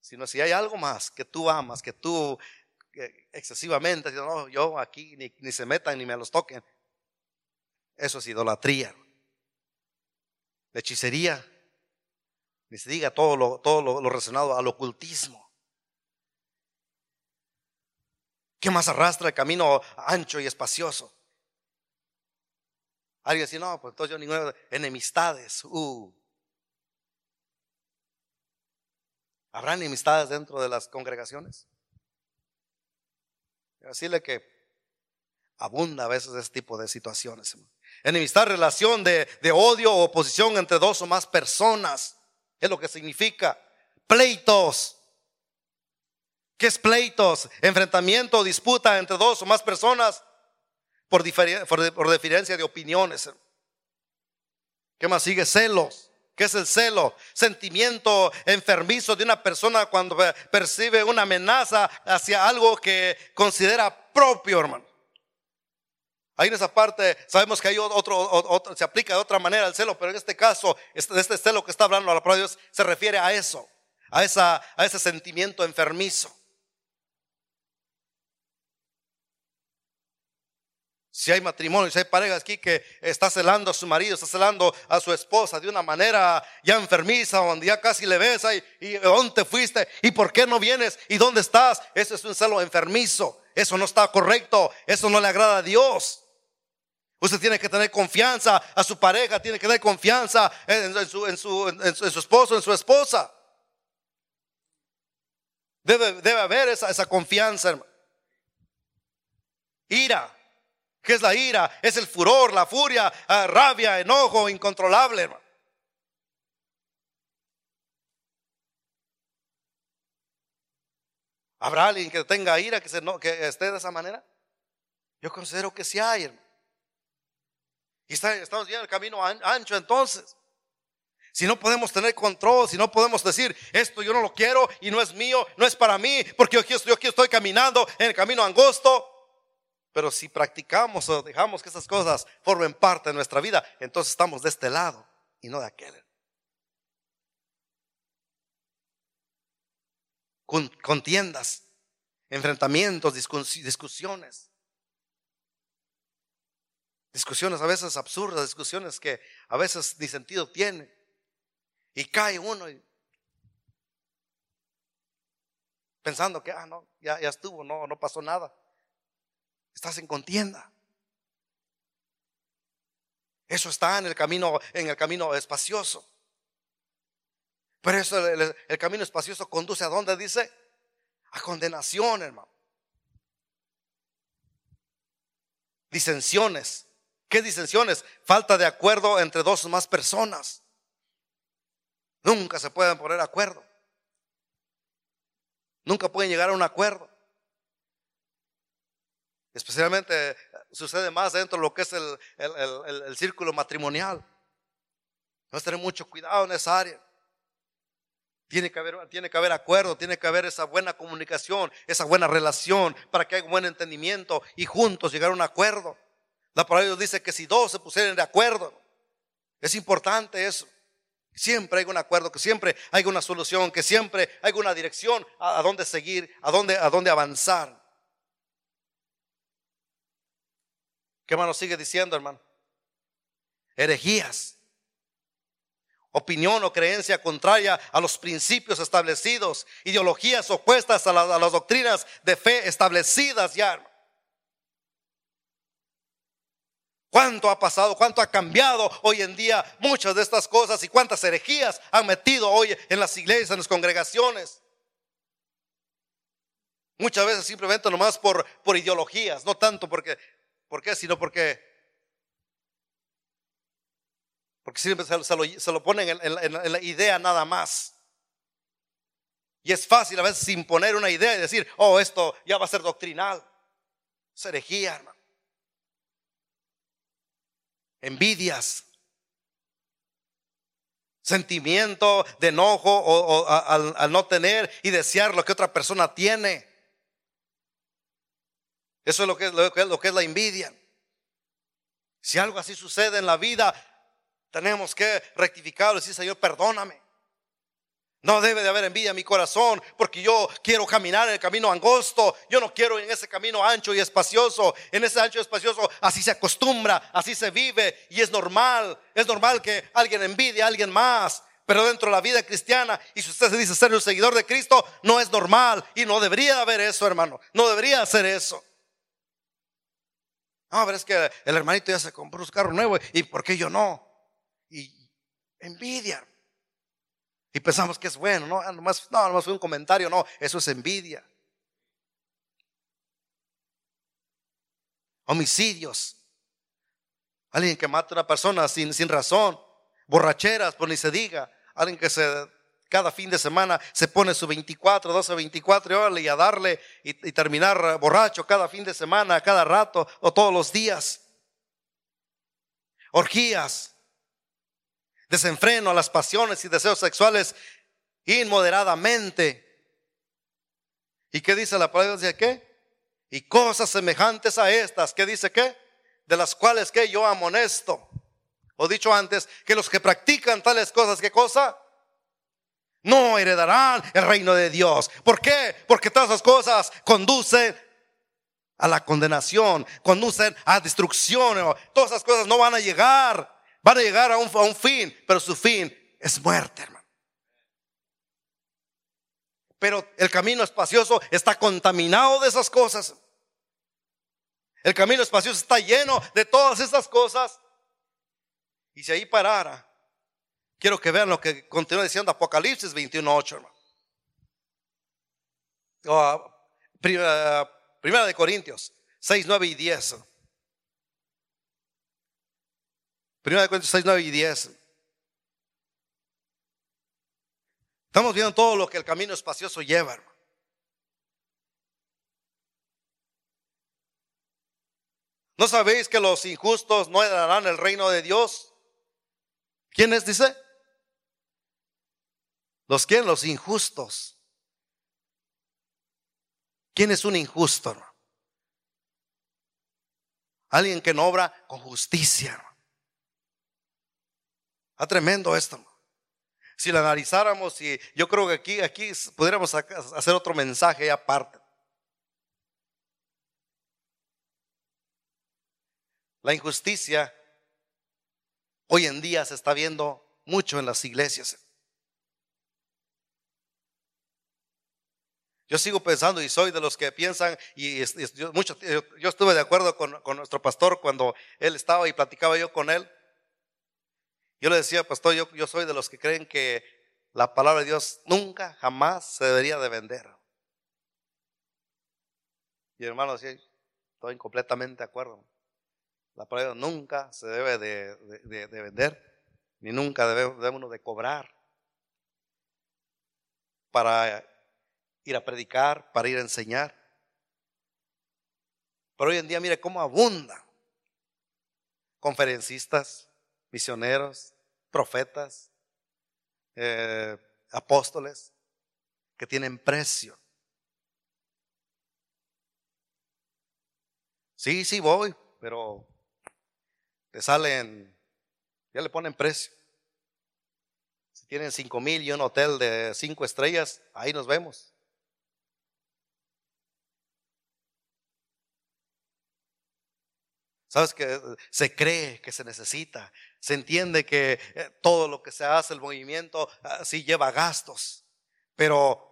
sino si hay algo más que tú amas, que tú excesivamente, no, yo aquí ni, se metan ni me los toquen. Eso es idolatría. La hechicería, ni se diga todo lo, todo lo, relacionado al ocultismo. ¿Qué más arrastra el camino ancho y espacioso? Alguien dice, no, pues entonces yo ninguna enemistades. Uh, ¿Habrá enemistades dentro de las congregaciones? Decirle que abunda a veces ese tipo de situaciones. Enemistad, relación de, odio o oposición entre dos o más personas. Es lo que significa. Pleitos. ¿Qué es pleitos? Enfrentamiento o disputa entre dos o más personas por, por diferencia de opiniones. ¿Qué más sigue? Celos. ¿Qué es el celo? Sentimiento enfermizo de una persona cuando percibe una amenaza hacia algo que considera propio, hermano. Ahí en esa parte sabemos que hay otro, se aplica de otra manera el celo, pero en este caso, este, este celo que está hablando la palabra de Dios se refiere a eso, a, esa, a ese sentimiento enfermizo. Si hay matrimonio, si hay parejas aquí que está celando a su marido, está celando a su esposa de una manera ya enfermiza, donde ya casi le ves ahí, y dónde fuiste, y por qué no vienes, y dónde estás, eso es un celo enfermizo, eso no está correcto, eso no le agrada a Dios. Usted tiene que tener confianza a su pareja, tiene que tener confianza en, su, en, su, en su, esposo, en su esposa. Debe, debe haber esa, esa confianza, hermano. Ira, ¿Qué es la ira? Es el furor, la furia, ah, rabia, enojo incontrolable, hermano. ¿Habrá alguien que tenga ira, que, se, que esté de esa manera? Yo considero que sí hay, hermano. Y estamos viendo el camino ancho entonces. Si no podemos tener control, si no podemos decir, esto yo no lo quiero y no es mío, no es para mí, porque yo yo aquí estoy caminando en el camino angosto. Pero si practicamos o dejamos que esas cosas formen parte de nuestra vida, entonces estamos de este lado y no de aquel. Contiendas, enfrentamientos, discusiones. Discusiones a veces absurdas, discusiones que a veces ni sentido tienen. Y cae uno pensando que, ah, no, ya, ya estuvo, no, no pasó nada. Estás en contienda. Eso está en el camino, en el camino espacioso. Pero eso, el, el camino espacioso conduce a dónde dice? A condenación, hermano. Disensiones. ¿Qué disensiones? Falta de acuerdo entre dos más personas. Nunca se pueden poner acuerdo. Nunca pueden llegar a un acuerdo. Especialmente sucede más dentro de lo que es el, círculo matrimonial. Vamos a tener mucho cuidado en esa área. Tiene que, haber, tiene que haber acuerdo, tiene que haber esa buena comunicación, esa buena relación para que haya un buen entendimiento y juntos llegar a un acuerdo. La palabra de Dios dice que si dos se pusieran de acuerdo, es importante eso. Siempre hay un acuerdo, que siempre hay una solución, que siempre hay una dirección a, dónde seguir, a dónde, a dónde avanzar. ¿Qué hermano sigue diciendo, hermano? Herejías. Opinión o creencia contraria a los principios establecidos. Ideologías opuestas a, a las doctrinas de fe establecidas ya. Hermano. ¿Cuánto ha pasado? ¿Cuánto ha cambiado hoy en día muchas de estas cosas? ¿Y cuántas herejías han metido hoy en las iglesias, en las congregaciones? Muchas veces simplemente nomás por, por ideologías, no tanto porque, ¿por qué? Sino porque, porque siempre se, lo, ponen en, la idea nada más. Y es fácil a veces imponer una idea y decir, oh, esto ya va a ser doctrinal. Es herejía, hermano envidias, sentimiento de enojo o, al, no tener y desear lo que otra persona tiene. Eso es lo que es, lo que es, lo que es la envidia. Si algo así sucede en la vida, tenemos que rectificarlo y decir, Señor, perdóname. No debe de haber envidia en mi corazón porque yo quiero caminar en el camino angosto. Yo no quiero en ese camino ancho y espacioso. En ese ancho y espacioso así se acostumbra, así se vive y es normal. Es normal que alguien envidie a alguien más. Pero dentro de la vida cristiana, y si usted se dice ser un seguidor de Cristo, no es normal y no debería haber eso, hermano. No debería hacer eso. Ah, pero es que el hermanito ya se compró su carro nuevo y ¿por qué yo no? Y envidia. Y pensamos que es bueno, no, ah, nomás, no, nomás fue un comentario, no, eso es envidia. Homicidios. Alguien que mata a una persona sin, sin razón. Borracheras, por ni se diga. Alguien que se cada fin de semana se pone su 24, 12, 24 y a darle y, y, terminar borracho cada fin de semana, cada rato o todos los días. Orgías, desenfreno a las pasiones y deseos sexuales inmoderadamente. ¿Y qué dice la palabra? Dice qué? Y cosas semejantes a estas, ¿qué dice qué? De las cuales que yo amonesto. O dicho antes, que los que practican tales cosas, ¿qué cosa? No heredarán el reino de Dios. ¿Por qué? Porque todas esas cosas conducen a la condenación, conducen a destrucción. Todas esas cosas no van a llegar Van a llegar a un, fin, pero su fin es muerte, hermano. Pero el camino espacioso está contaminado de esas cosas. El camino espacioso está lleno de todas esas cosas. Y si ahí parara, quiero que vean lo que continúa diciendo Apocalipsis 21.8, hermano. primera de Corintios 6, 9 y 10. Primera de Corintios 6, 9 y 10. Estamos viendo todo lo que el camino espacioso lleva. ¿No sabéis que los injustos no heredarán el reino de Dios? ¿Quiénes dice? ¿Los quién? Los injustos. ¿Quién es un injusto? Alguien que no obra con justicia. Está tremendo esto. Si lo analizáramos, y yo creo que aquí, aquí pudiéramos hacer otro mensaje aparte. La injusticia hoy en día se está viendo mucho en las iglesias. Yo sigo pensando y soy de los que piensan, y yo, yo estuve de acuerdo con, con, nuestro pastor cuando él estaba y platicaba yo con él. Yo le decía, pastor, yo, soy de los que creen que la palabra de Dios nunca, jamás se debería de vender. Y hermano decía, estoy completamente de acuerdo. La palabra de Dios nunca se debe de, vender, ni nunca debemos de cobrar para ir a predicar, para ir a enseñar. Pero hoy en día mire cómo abunda conferencistas, misioneros, profetas, eh, apóstoles que tienen precio. Sí, sí voy, pero te salen, ya le ponen precio. Si tienen cinco mil y un hotel de cinco estrellas, ahí nos vemos. Sabes que se cree que se necesita, se entiende que eh, todo lo que se hace, el movimiento, ah, sí lleva gastos. Pero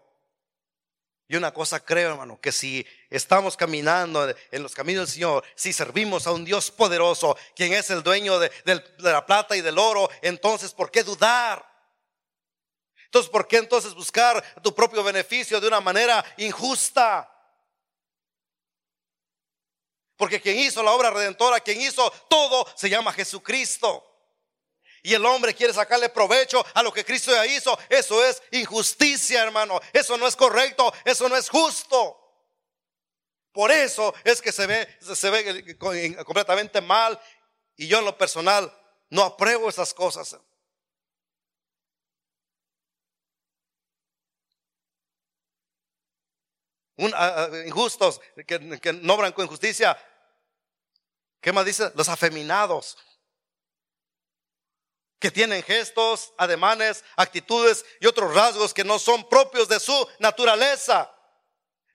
y una cosa creo, hermano, que si estamos caminando en los caminos del Señor, si servimos a un Dios poderoso, quien es el dueño de, de la plata y del oro, entonces, ¿por qué dudar? Entonces, ¿por qué entonces buscar tu propio beneficio de una manera injusta? Porque quien hizo la obra redentora, quien hizo todo, se llama Jesucristo. Y el hombre quiere sacarle provecho a lo que Cristo ya hizo. Eso es injusticia, hermano. Eso no es correcto. Eso no es justo. Por eso es que se ve, se ve completamente mal. Y yo en lo personal no apruebo esas cosas. Injustos, que, que no obran con injusticia. ¿Qué más dice? Los afeminados. Que tienen gestos, ademanes, actitudes y otros rasgos que no son propios de su naturaleza.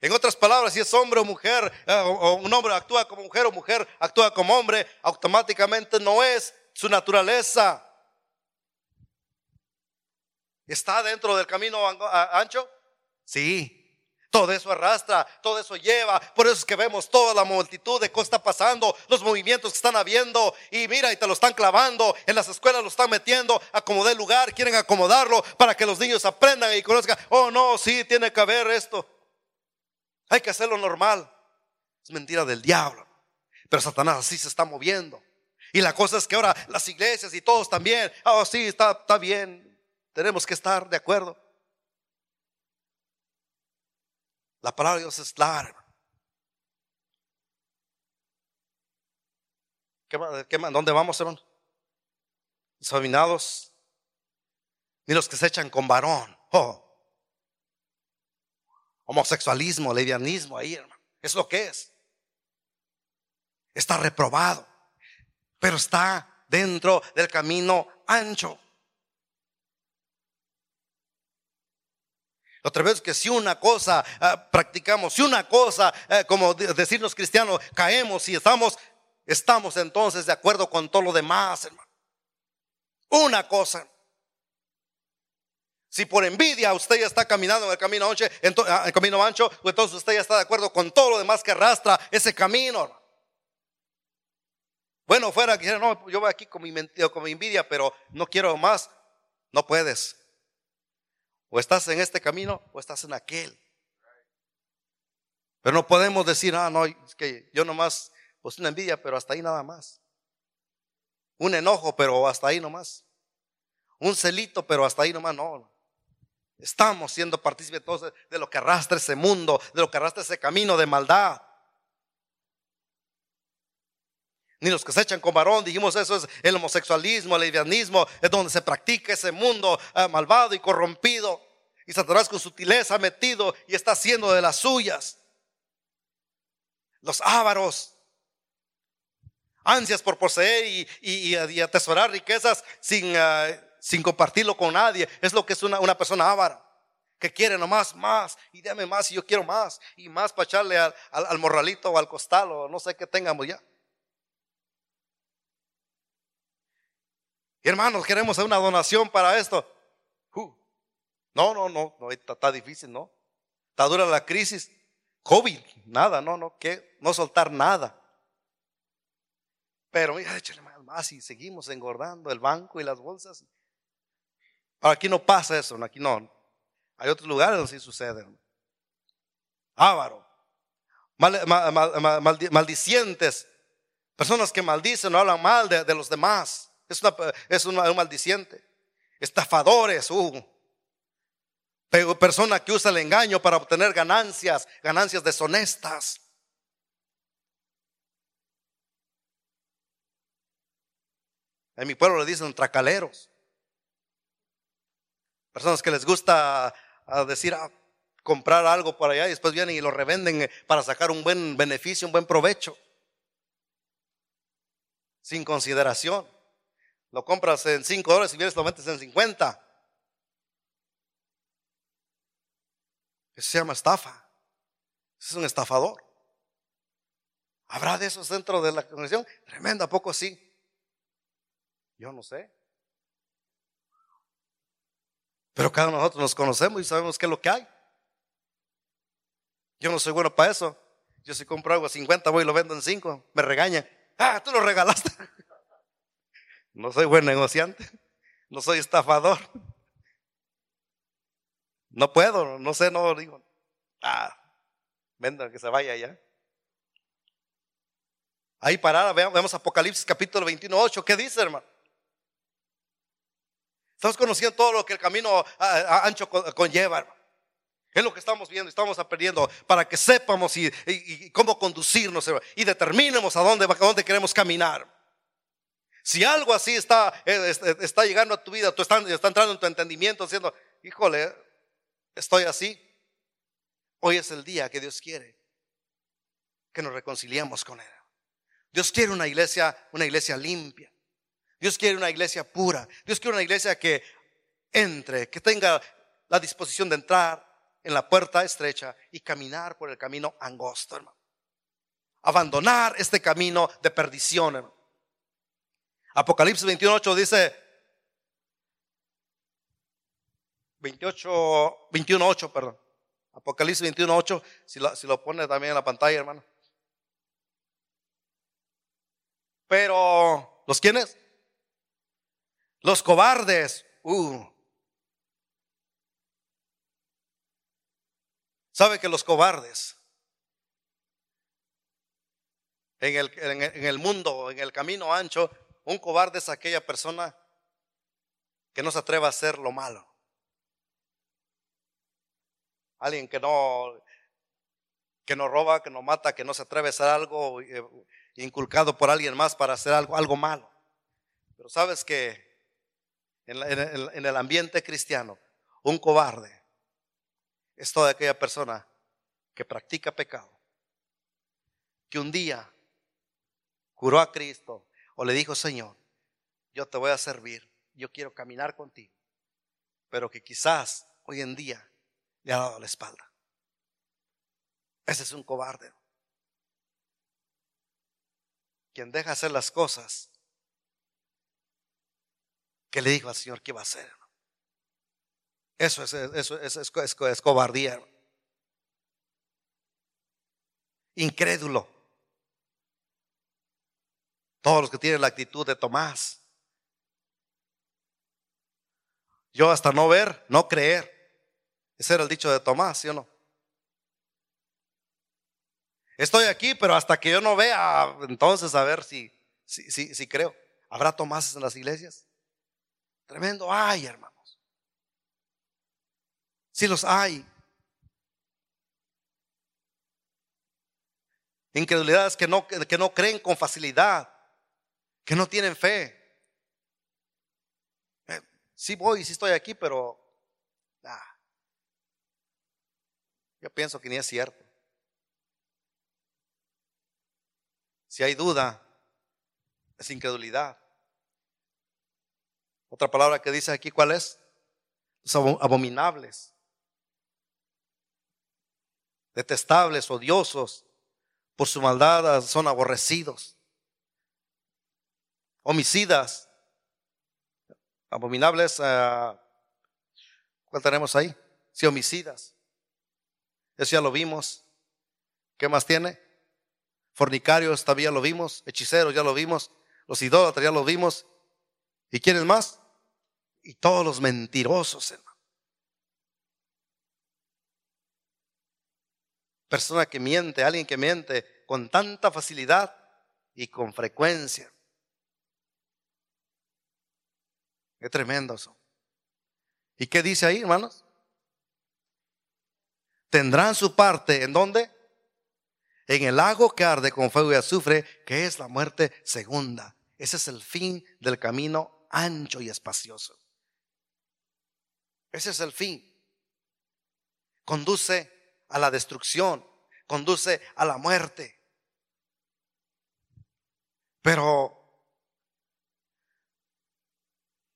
En otras palabras, si es hombre o mujer, eh, o un hombre actúa como mujer o mujer actúa como hombre, automáticamente no es su naturaleza. ¿Está dentro del camino ancho? Sí, todo eso arrastra, todo eso lleva. Por eso es que vemos toda la multitud de cosas está pasando, los movimientos que están habiendo. Y mira, y te lo están clavando. En las escuelas lo están metiendo. Acomodé lugar, quieren acomodarlo para que los niños aprendan y conozcan. Oh, no, sí, tiene que haber esto. Hay que hacerlo normal. Es mentira del diablo. Pero Satanás así se está moviendo. Y la cosa es que ahora las iglesias y todos también. Oh, sí, está bien. Tenemos que estar de acuerdo. La palabra de Dios es clara. ¿Qué, ¿Dónde vamos, hermano? Examinados. Ni los que se echan con varón. Oh. Homosexualismo, levianismo ahí, hermano. Es lo que es. Está reprobado. Pero está dentro del camino ancho. Otra vez que si una cosa ah, practicamos, si una cosa, eh, como decirnos cristianos, caemos y estamos, estamos entonces de acuerdo con todo lo demás, hermano. Una cosa. Si por envidia usted ya está caminando en el camino ancho, ah, el camino ancho, entonces usted ya está de acuerdo con todo lo demás que arrastra ese camino. Bueno, fuera que no, yo voy aquí con mi, con mi envidia, pero no quiero más. No puedes. O estás en este camino o estás en aquel. Pero no podemos decir, ah, no, es que yo nomás, pues una envidia, pero hasta ahí nada más. Un enojo, pero hasta ahí nomás. Un celito, pero hasta ahí nomás, no. Estamos siendo partícipes todos de lo que arrastra ese mundo, de lo que arrastra ese camino de maldad. Ni los que se echan con varón, dijimos eso es el homosexualismo, el lesbianismo, es donde se practica ese mundo ah, malvado y corrompido. Y Satanás con sutileza ha metido y está haciendo de las suyas. Los ávaros, ansias por poseer y, atesorar riquezas sin, ah, sin, compartirlo con nadie. Es lo que es una, una persona ávara que quiere nomás más y dame más y yo quiero más y más para echarle al, al morralito o al costal o no sé qué tengamos ya. Hermanos, queremos una donación para esto. no, no, no, no está, difícil, ¿no? Está dura la crisis. COVID, nada, no, no, que no soltar nada. Pero mira, échale más y seguimos engordando el banco y las bolsas. aquí no pasa eso, aquí no. Hay otros lugares donde sí sucede. Ávaro, maldicientes, personas que maldicen o hablan mal de los demás. Es, una, es un maldiciente. Estafadores, uh. persona que usa el engaño para obtener ganancias, ganancias deshonestas. En mi pueblo le dicen tracaleros. Personas que les gusta a decir, ah, comprar algo por allá y después vienen y lo revenden para sacar un buen beneficio, un buen provecho. Sin consideración. Lo compras en 5 dólares y vienes lo metes en 50. Eso se llama estafa. es un estafador. ¿Habrá de esos dentro de la congregación? Tremendo, ¿a poco sí? Yo no sé. Pero cada uno de nosotros nos conocemos y sabemos qué es lo que hay. Yo no soy bueno para eso. Yo si compro algo a 50 voy y lo vendo en 5, me regañan. Ah, tú lo regalaste. No soy buen negociante. No soy estafador. No puedo, no sé, no digo. Ah, venda que se vaya ya. Ahí parada, vemos Apocalipsis capítulo 21, 8. ¿Qué dice, hermano? Estamos conociendo todo lo que el camino ancho conlleva. Es lo que estamos viendo, estamos aprendiendo para que sepamos y, cómo conducirnos y determinemos a dónde, a dónde queremos caminar. Si algo así está, eh, está llegando a tu vida, tú está entrando en tu entendimiento, diciendo, híjole, estoy así. Hoy es el día que Dios quiere que nos reconciliemos con Él. Dios quiere una iglesia, una iglesia limpia. Dios quiere una iglesia pura. Dios quiere una iglesia que entre, que tenga la disposición de entrar en la puerta estrecha y caminar por el camino angosto, hermano. Abandonar este camino de perdición, hermano. Apocalipsis 21.8 dice, 28, 21.8, perdón. Apocalipsis 21.8, si lo, si lo pone también en la pantalla, hermano. Pero, ¿los quiénes? Los cobardes. Uh. ¿Sabe que los cobardes en el, en el mundo, en el camino ancho, un cobarde es aquella persona que no se atreva a hacer lo malo? Alguien que no, que no roba, que no mata, que no se atreve a hacer algo eh, inculcado por alguien más para hacer algo, algo malo. Pero sabes que en, en el ambiente cristiano, un cobarde es toda aquella persona que practica pecado, que un día juró a Cristo o le dijo, Señor, yo te voy a servir, yo quiero caminar contigo, pero que quizás hoy en día le ha dado la espalda. Ese es un cobarde. Quien deja hacer las cosas que le dijo al Señor que iba a hacer. Eso es, eso es, es cobardía. Incrédulo. Todos los que tienen la actitud de Tomás. Yo hasta no ver, no creer. Ese era el dicho de Tomás, ¿sí o no? Estoy aquí, pero hasta que yo no vea, entonces a ver si, si, si, creo. ¿Habrá Tomás en las iglesias? Tremendo ay, hermanos. Si los hay. Incredulidades que no, que no creen con facilidad, que no tienen fe. Eh, sí voy, sí estoy aquí, pero yo pienso que ni es cierto. Si hay duda, es incredulidad. Otra palabra que dice aquí, ¿cuál es? Los abominables, detestables, odiosos, por su maldad son aborrecidos, homicidas, abominables, uh, ¿cuál tenemos ahí? Sí, homicidas. Eso ya lo vimos. ¿Qué más tiene? Fornicarios todavía lo vimos, hechiceros ya lo vimos, los idólatras ya lo vimos. ¿Y quiénes más? y todos los mentirosos, hermano. Persona que miente, alguien que miente con tanta facilidad y con frecuencia. Es tremendo eso. ¿Y qué dice ahí, hermanos? Tendrán su parte en dónde? En el lago que arde con fuego y azufre, que es la muerte segunda. Ese es el fin del camino ancho y espacioso. Ese es el fin. Conduce a la destrucción, conduce a la muerte. Pero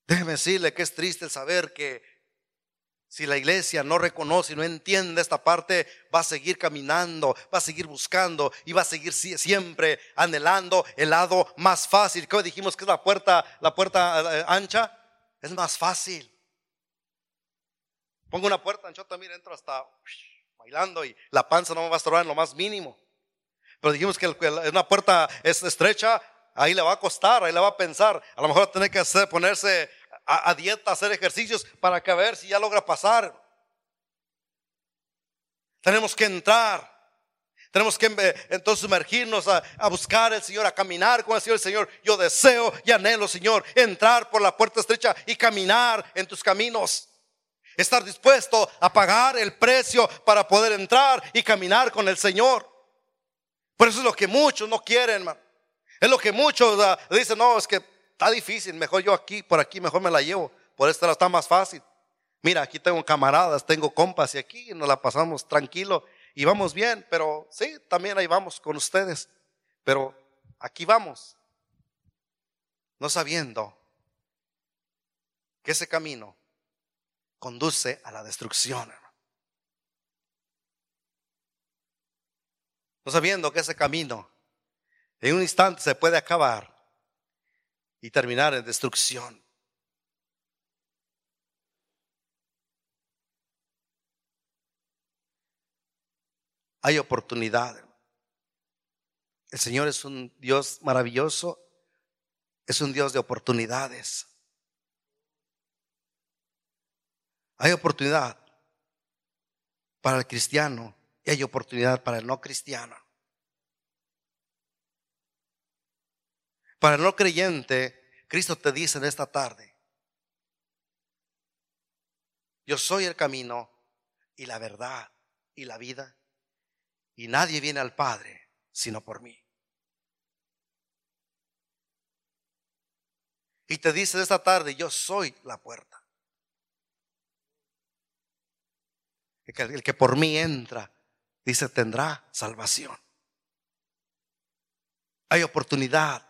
déjeme decirle que es triste saber que si la iglesia no reconoce y no entiende esta parte, va a seguir caminando, va a seguir buscando y va a seguir siempre anhelando el lado más fácil. ¿Qué dijimos que es la puerta, la puerta eh, ancha? Es más fácil. Pongo una puerta anchota, mira, entro hasta bailando y la panza no me va a estorbar en lo más mínimo. Pero dijimos que una puerta es estrecha, ahí le va a costar, ahí le va a pensar. A lo mejor tiene que hacer, ponerse a, dieta, hacer ejercicios para que a ver si ya logra pasar. Tenemos que entrar. Tenemos que entonces sumergirnos a, buscar al Señor, a caminar con el Señor. El Señor, yo deseo y anhelo, Señor, entrar por la puerta estrecha y caminar en tus caminos. Estar dispuesto a pagar el precio para poder entrar y caminar con el Señor. Por eso es lo que muchos no quieren, hermano. Es lo que muchos uh, dicen, no, es que está difícil, mejor yo aquí, por aquí, mejor me la llevo. Por esto está más fácil. Mira, aquí tengo camaradas, tengo compas y aquí nos la pasamos tranquilo y vamos bien, pero sí, también ahí vamos con ustedes. Pero aquí vamos, no sabiendo que ese camino conduce a la destrucción. No sabiendo que ese camino en un instante se puede acabar y terminar en destrucción. Hay oportunidad. El Señor es un Dios maravilloso, es un Dios de oportunidades. Hay oportunidad para el cristiano y hay oportunidad para el no cristiano. Para el no creyente, Cristo te dice en esta tarde, yo soy el camino y la verdad y la vida, y nadie viene al Padre sino por mí. Y te dice esta tarde, yo soy la puerta. El que por mí entra, dice, tendrá salvación. Hay oportunidad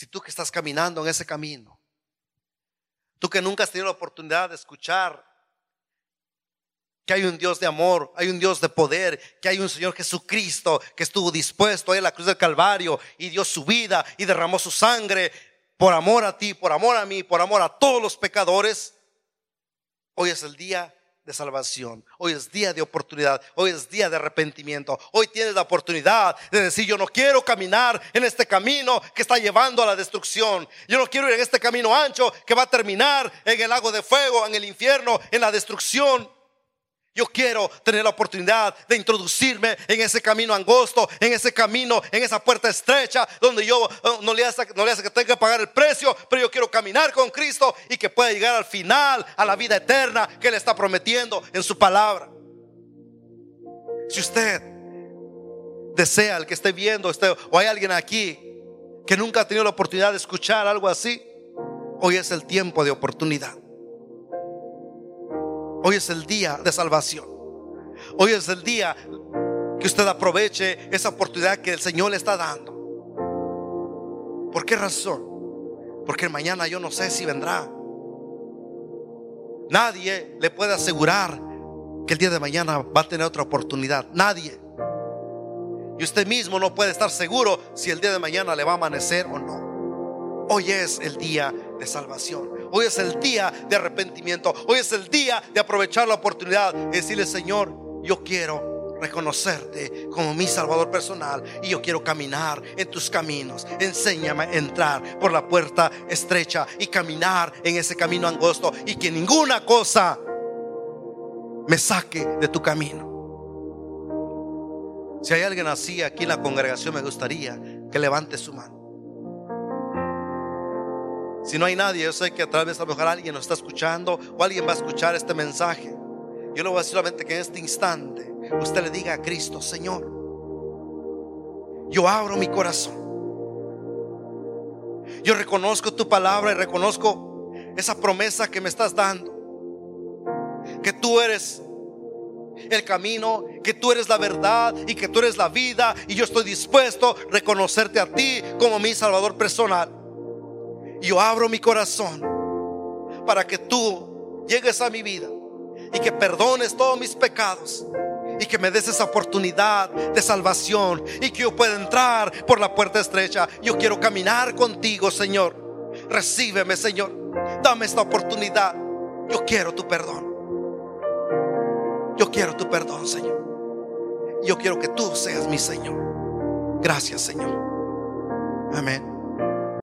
si tú que estás caminando en ese camino, tú que nunca has tenido la oportunidad de escuchar que hay un Dios de amor, hay un Dios de poder, que hay un Señor Jesucristo que estuvo dispuesto a ir a la cruz del Calvario y dio su vida y derramó su sangre por amor a ti, por amor a mí, por amor a todos los pecadores. Hoy es el día salvación. Hoy es día de oportunidad. Hoy es día de arrepentimiento. Hoy tienes la oportunidad de decir, yo no quiero caminar en este camino que está llevando a la destrucción. Yo no quiero ir en este camino ancho que va a terminar en el lago de fuego, en el infierno, en la destrucción. Yo quiero tener la oportunidad de introducirme en ese camino angosto, en ese camino, en esa puerta estrecha, donde yo eh, no le hace, no le hace que tenga que pagar el precio, pero yo quiero caminar con Cristo y que pueda llegar al final, a la vida eterna que Él está prometiendo en su palabra. Si usted desea, el que esté viendo, o hay alguien aquí que nunca ha tenido la oportunidad de escuchar algo así, hoy es el tiempo de oportunidad. Hoy es el día de salvación. Hoy es el día que usted aproveche esa oportunidad que el Señor le está dando. ¿Por qué razón? Porque mañana yo no sé si vendrá. Nadie le puede asegurar que el día de mañana va a tener otra oportunidad. Nadie. Y usted mismo no puede estar seguro si el día de mañana le va a amanecer o no. Hoy es el día de salvación. Hoy es el día de arrepentimiento. Hoy es el día de aprovechar la oportunidad y decirle, Señor, yo quiero reconocerte como mi Salvador personal y yo quiero caminar en tus caminos. Enséñame a entrar por la puerta estrecha y caminar en ese camino angosto y que ninguna cosa me saque de tu camino. Si hay alguien así aquí en la congregación, me gustaría que levante su mano. Si no hay nadie, yo sé que a través a lo mejor alguien nos está escuchando o alguien va a escuchar este mensaje. Yo le voy a decir solamente que en este instante usted le diga a Cristo, Señor, yo abro mi corazón. Yo reconozco tu palabra y reconozco esa promesa que me estás dando. que tú eres el camino, que tú eres la verdad y que tú eres la vida. Y yo estoy dispuesto a reconocerte a ti como mi Salvador personal. Yo abro mi corazón para que tú llegues a mi vida y que perdones todos mis pecados y que me des esa oportunidad de salvación y que yo pueda entrar por la puerta estrecha. Yo quiero caminar contigo, Señor. Recíbeme, Señor. Dame esta oportunidad. Yo quiero tu perdón. Yo quiero tu perdón, Señor. Yo quiero que tú seas mi Señor. Gracias, Señor. Amén.